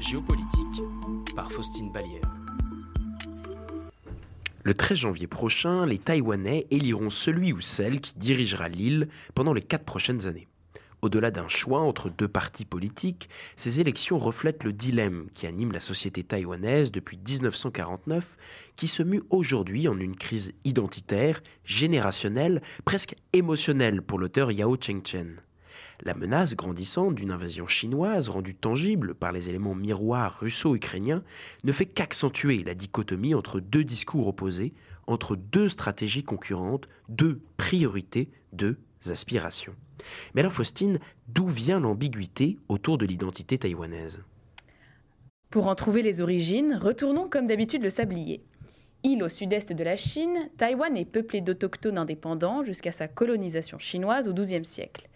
Géopolitique par Faustine. Le 13 janvier prochain, les Taïwanais éliront celui ou celle qui dirigera l'île pendant les quatre prochaines années. Au-delà d'un choix entre deux partis politiques, ces élections reflètent le dilemme qui anime la société taïwanaise depuis 1949, qui se mue aujourd'hui en une crise identitaire, générationnelle, presque émotionnelle pour l'auteur Yao Chengchen. La menace grandissante d'une invasion chinoise rendue tangible par les éléments miroirs russo-ukrainiens ne fait qu'accentuer la dichotomie entre deux discours opposés, entre deux stratégies concurrentes, deux priorités, deux aspirations. Mais alors Faustine, d'où vient l'ambiguïté autour de l'identité taïwanaise? Pour en trouver les origines, retournons comme d'habitude le sablier. Île au sud-est de la Chine, Taïwan est peuplée d'autochtones indépendants jusqu'à sa colonisation chinoise au XIIe siècle.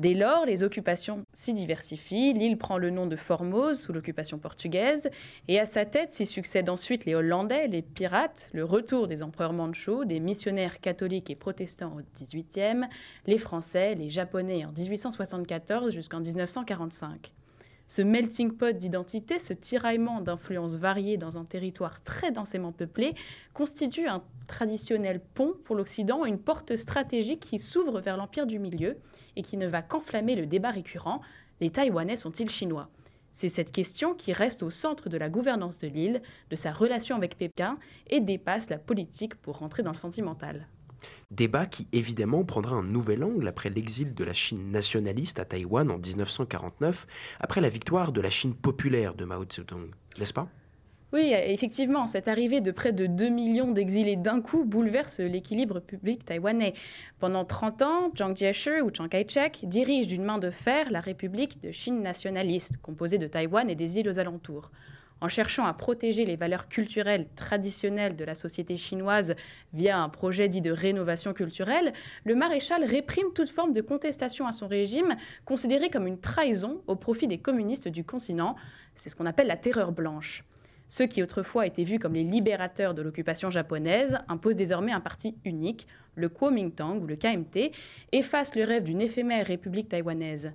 Dès lors, les occupations s'y diversifient, l'île prend le nom de Formose sous l'occupation portugaise, et à sa tête s'y succèdent ensuite les Hollandais, les pirates, le retour des empereurs mandchous, des missionnaires catholiques et protestants au XVIIIe, les Français, les Japonais en 1874 jusqu'en 1945. Ce melting pot d'identité, ce tiraillement d'influences variées dans un territoire très densément peuplé, constitue un traditionnel pont pour l'Occident, une porte stratégique qui s'ouvre vers l'Empire du Milieu et qui ne va qu'enflammer le débat récurrent les Taïwanais sont-ils chinois? C'est cette question qui reste au centre de la gouvernance de l'île, de sa relation avec Pékin et dépasse la politique pour rentrer dans le sentimental. Débat qui évidemment prendra un nouvel angle après l'exil de la Chine nationaliste à Taïwan en 1949, après la victoire de la Chine populaire de Mao Zedong, n'est-ce pas? Oui, effectivement, cette arrivée de près de 2 millions d'exilés d'un coup bouleverse l'équilibre public taïwanais. Pendant 30 ans, Chiang Kai-shek ou Chiang Kai-shek dirige d'une main de fer la République de Chine nationaliste, composée de Taïwan et des îles aux alentours. En cherchant à protéger les valeurs culturelles traditionnelles de la société chinoise via un projet dit de rénovation culturelle, le maréchal réprime toute forme de contestation à son régime, considéré comme une trahison au profit des communistes du continent. C'est ce qu'on appelle la terreur blanche. Ceux qui autrefois étaient vus comme les libérateurs de l'occupation japonaise imposent désormais un parti unique, le Kuomintang ou le KMT, efface le rêve d'une éphémère république taïwanaise.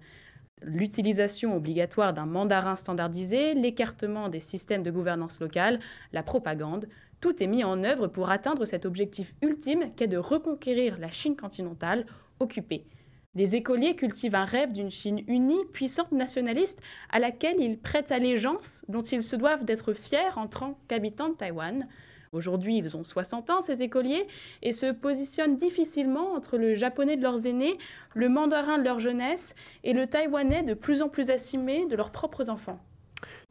L'utilisation obligatoire d'un mandarin standardisé, l'écartement des systèmes de gouvernance locale, la propagande, tout est mis en œuvre pour atteindre cet objectif ultime qu'est de reconquérir la Chine continentale occupée. Les écoliers cultivent un rêve d'une Chine unie, puissante, nationaliste, à laquelle ils prêtent allégeance, dont ils se doivent d'être fiers en tant qu'habitants de Taïwan. Aujourd'hui, ils ont 60 ans, ces écoliers, et se positionnent difficilement entre le japonais de leurs aînés, le mandarin de leur jeunesse et le taïwanais de plus en plus assimé de leurs propres enfants.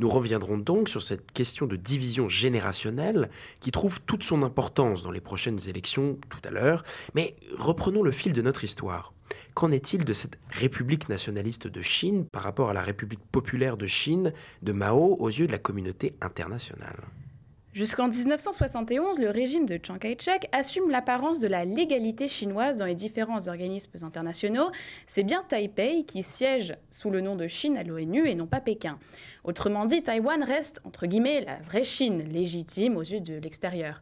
Nous reviendrons donc sur cette question de division générationnelle qui trouve toute son importance dans les prochaines élections tout à l'heure, mais reprenons le fil de notre histoire. Qu'en est-il de cette République nationaliste de Chine par rapport à la République populaire de Chine de Mao aux yeux de la communauté internationale? Jusqu'en 1971, le régime de Chiang Kai-shek assume l'apparence de la légalité chinoise dans les différents organismes internationaux. C'est bien Taipei qui siège sous le nom de Chine à l'ONU et non pas Pékin. Autrement dit, Taïwan reste, entre guillemets, la vraie Chine, légitime aux yeux de l'extérieur.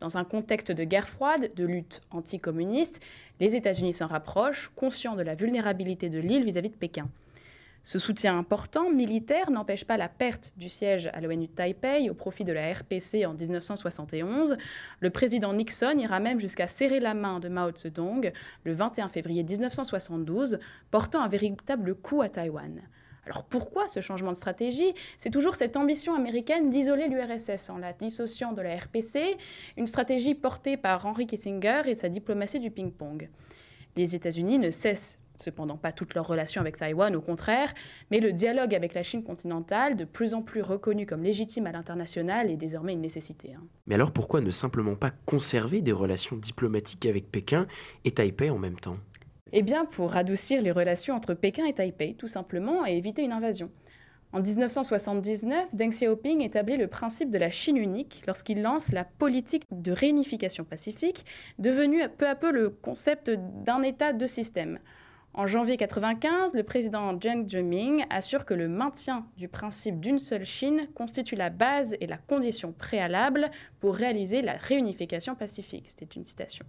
Dans un contexte de guerre froide, de lutte anticommuniste, les États-Unis s'en rapprochent, conscients de la vulnérabilité de l'île vis-à-vis de Pékin. Ce soutien important militaire n'empêche pas la perte du siège à l'ONU de Taipei au profit de la RPC en 1971. Le président Nixon ira même jusqu'à serrer la main de Mao Zedong le 21 février 1972, portant un véritable coup à Taïwan. Alors pourquoi ce changement de stratégie? C'est toujours cette ambition américaine d'isoler l'URSS en la dissociant de la RPC, une stratégie portée par Henry Kissinger et sa diplomatie du ping-pong. Les États-Unis ne cessent cependant pas toutes leurs relations avec Taïwan, au contraire, mais le dialogue avec la Chine continentale, de plus en plus reconnu comme légitime à l'international, est désormais une nécessité. Hein. Mais alors pourquoi ne simplement pas conserver des relations diplomatiques avec Pékin et Taipei en même temps? Eh bien pour adoucir les relations entre Pékin et Taipei, tout simplement, et éviter une invasion. En 1979, Deng Xiaoping établit le principe de la Chine unique lorsqu'il lance la politique de réunification pacifique, devenue peu à peu le concept d'un État de système. En janvier 1995, le président Jiang Zemin assure que le maintien du principe d'une seule Chine constitue la base et la condition préalable pour réaliser la réunification pacifique. C'était une citation.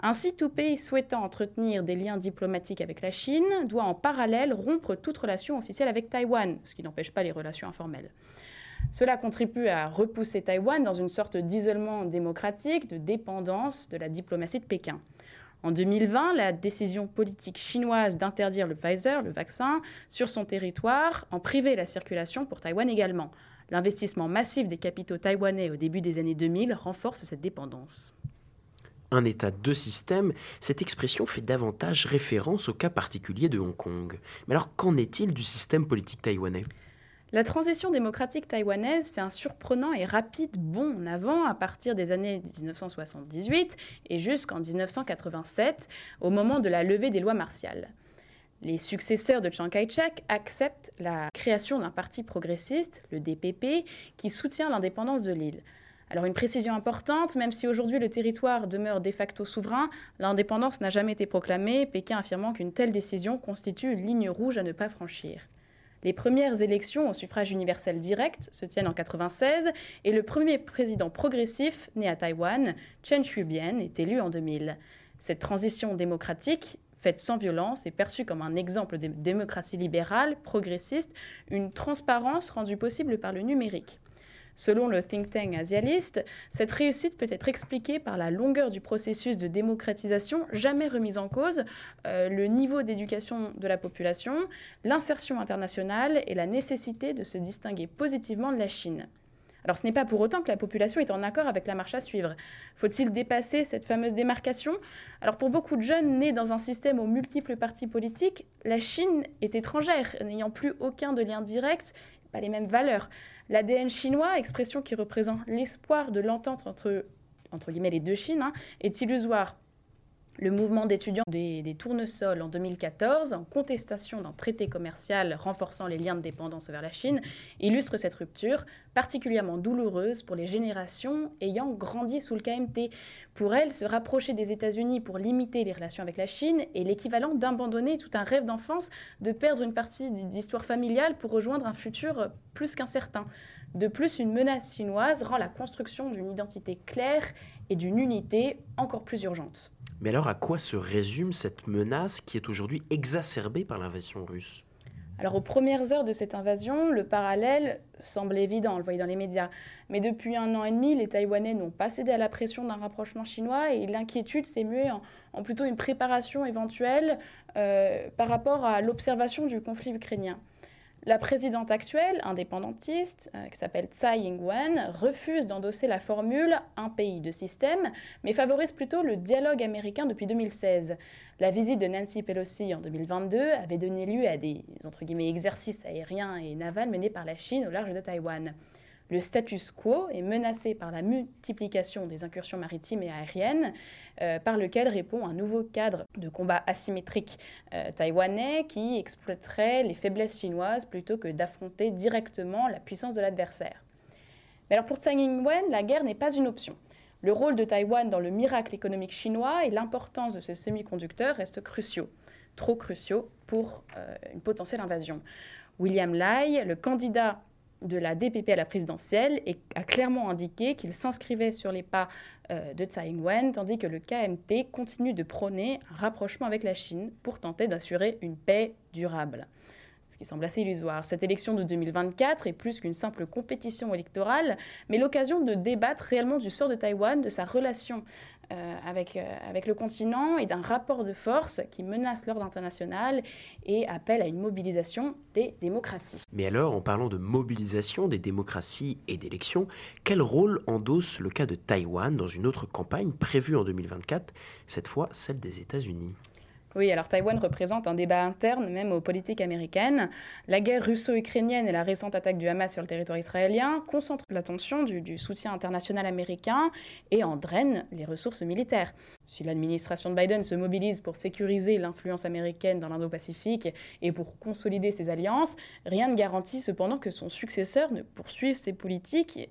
Ainsi, tout pays souhaitant entretenir des liens diplomatiques avec la Chine doit en parallèle rompre toute relation officielle avec Taïwan, ce qui n'empêche pas les relations informelles. Cela contribue à repousser Taïwan dans une sorte d'isolement démocratique, de dépendance de la diplomatie de Pékin. En 2020, la décision politique chinoise d'interdire le Pfizer, le vaccin, sur son territoire en priver la circulation pour Taïwan également. L'investissement massif des capitaux taïwanais au début des années 2000 renforce cette dépendance. Un État, deux systèmes, cette expression fait davantage référence au cas particulier de Hong Kong. Mais alors qu'en est-il du système politique taïwanais? La transition démocratique taïwanaise fait un surprenant et rapide bond en avant à partir des années 1978 et jusqu'en 1987, au moment de la levée des lois martiales. Les successeurs de Chiang Kai-shek acceptent la création d'un parti progressiste, le DPP, qui soutient l'indépendance de l'île. Alors une précision importante, même si aujourd'hui le territoire demeure de facto souverain, l'indépendance n'a jamais été proclamée, Pékin affirmant qu'une telle décision constitue une ligne rouge à ne pas franchir. Les premières élections au suffrage universel direct se tiennent en 1996 et le premier président progressif né à Taïwan, Chen Shui-bian, est élu en 2000. Cette transition démocratique, faite sans violence, est perçue comme un exemple de démocratie libérale, progressiste, une transparence rendue possible par le numérique. Selon le think tank asialiste, cette réussite peut être expliquée par la longueur du processus de démocratisation jamais remise en cause, euh, le niveau d'éducation de la population, l'insertion internationale et la nécessité de se distinguer positivement de la Chine. Alors ce n'est pas pour autant que la population est en accord avec la marche à suivre. Faut-il dépasser cette fameuse démarcation? Alors pour beaucoup de jeunes nés dans un système aux multiples partis politiques, la Chine est étrangère, n'ayant plus aucun de lien direct, pas les mêmes valeurs. L'ADN chinois, expression qui représente l'espoir de l'entente entre, entre guillemets, les deux Chines, hein, est illusoire. Le mouvement d'étudiants des, tournesols en 2014, en contestation d'un traité commercial renforçant les liens de dépendance vers la Chine, illustre cette rupture, particulièrement douloureuse pour les générations ayant grandi sous le KMT. Pour elles, se rapprocher des États-Unis pour limiter les relations avec la Chine est l'équivalent d'abandonner tout un rêve d'enfance, de perdre une partie d'histoire familiale pour rejoindre un futur plus qu'incertain. De plus, une menace chinoise rend la construction d'une identité claire et d'une unité encore plus urgente. Mais alors à quoi se résume cette menace qui est aujourd'hui exacerbée par l'invasion russe? Alors aux premières heures de cette invasion, le parallèle semble évident, on le voyait dans les médias. Mais depuis un an et demi, les Taïwanais n'ont pas cédé à la pression d'un rapprochement chinois et l'inquiétude s'est muée en, plutôt une préparation éventuelle euh, par rapport à l'observation du conflit ukrainien. La présidente actuelle, indépendantiste, euh, qui s'appelle Tsai Ing-wen, refuse d'endosser la formule un pays de système, mais favorise plutôt le dialogue américain depuis 2016. La visite de Nancy Pelosi en 2022 avait donné lieu à des exercices aériens et navals menés par la Chine au large de Taïwan. Le status quo est menacé par la multiplication des incursions maritimes et aériennes, euh, par lequel répond un nouveau cadre de combat asymétrique euh, taïwanais qui exploiterait les faiblesses chinoises plutôt que d'affronter directement la puissance de l'adversaire. Mais alors pour Tsai Ing-wen, la guerre n'est pas une option. Le rôle de Taïwan dans le miracle économique chinois et l'importance de ce semi-conducteur restent cruciaux, trop cruciaux pour euh, une potentielle invasion. William Lai, le candidat de la DPP à la présidentielle et a clairement indiqué qu'il s'inscrivait sur les pas euh, de Tsai Ing-wen, tandis que le KMT continue de prôner un rapprochement avec la Chine pour tenter d'assurer une paix durable ce qui semble assez illusoire. Cette élection de 2024 est plus qu'une simple compétition électorale, mais l'occasion de débattre réellement du sort de Taïwan, de sa relation euh, avec, euh, avec le continent et d'un rapport de force qui menace l'ordre international et appelle à une mobilisation des démocraties. Mais alors, en parlant de mobilisation des démocraties et d'élections, quel rôle endosse le cas de Taïwan dans une autre campagne prévue en 2024, cette fois celle des États-Unis? Oui, alors Taïwan représente un débat interne même aux politiques américaines. La guerre russo-ukrainienne et la récente attaque du Hamas sur le territoire israélien concentrent l'attention du, soutien international américain et en drainent les ressources militaires. Si l'administration de Biden se mobilise pour sécuriser l'influence américaine dans l'Indo-Pacifique et pour consolider ses alliances, rien ne garantit cependant que son successeur ne poursuive ses politiques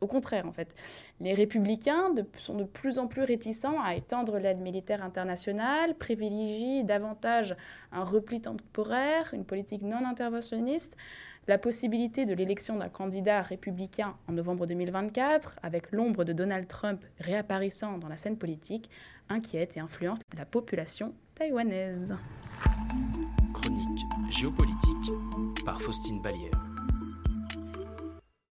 Au contraire, en fait, les républicains sont de plus en plus réticents à étendre l'aide militaire internationale, privilégient davantage un repli temporaire, une politique non interventionniste, la possibilité de l'élection d'un candidat républicain en novembre 2024, avec l'ombre de Donald Trump réapparaissant dans la scène politique, inquiète et influence la population taïwanaise. Chronique géopolitique par Faustine.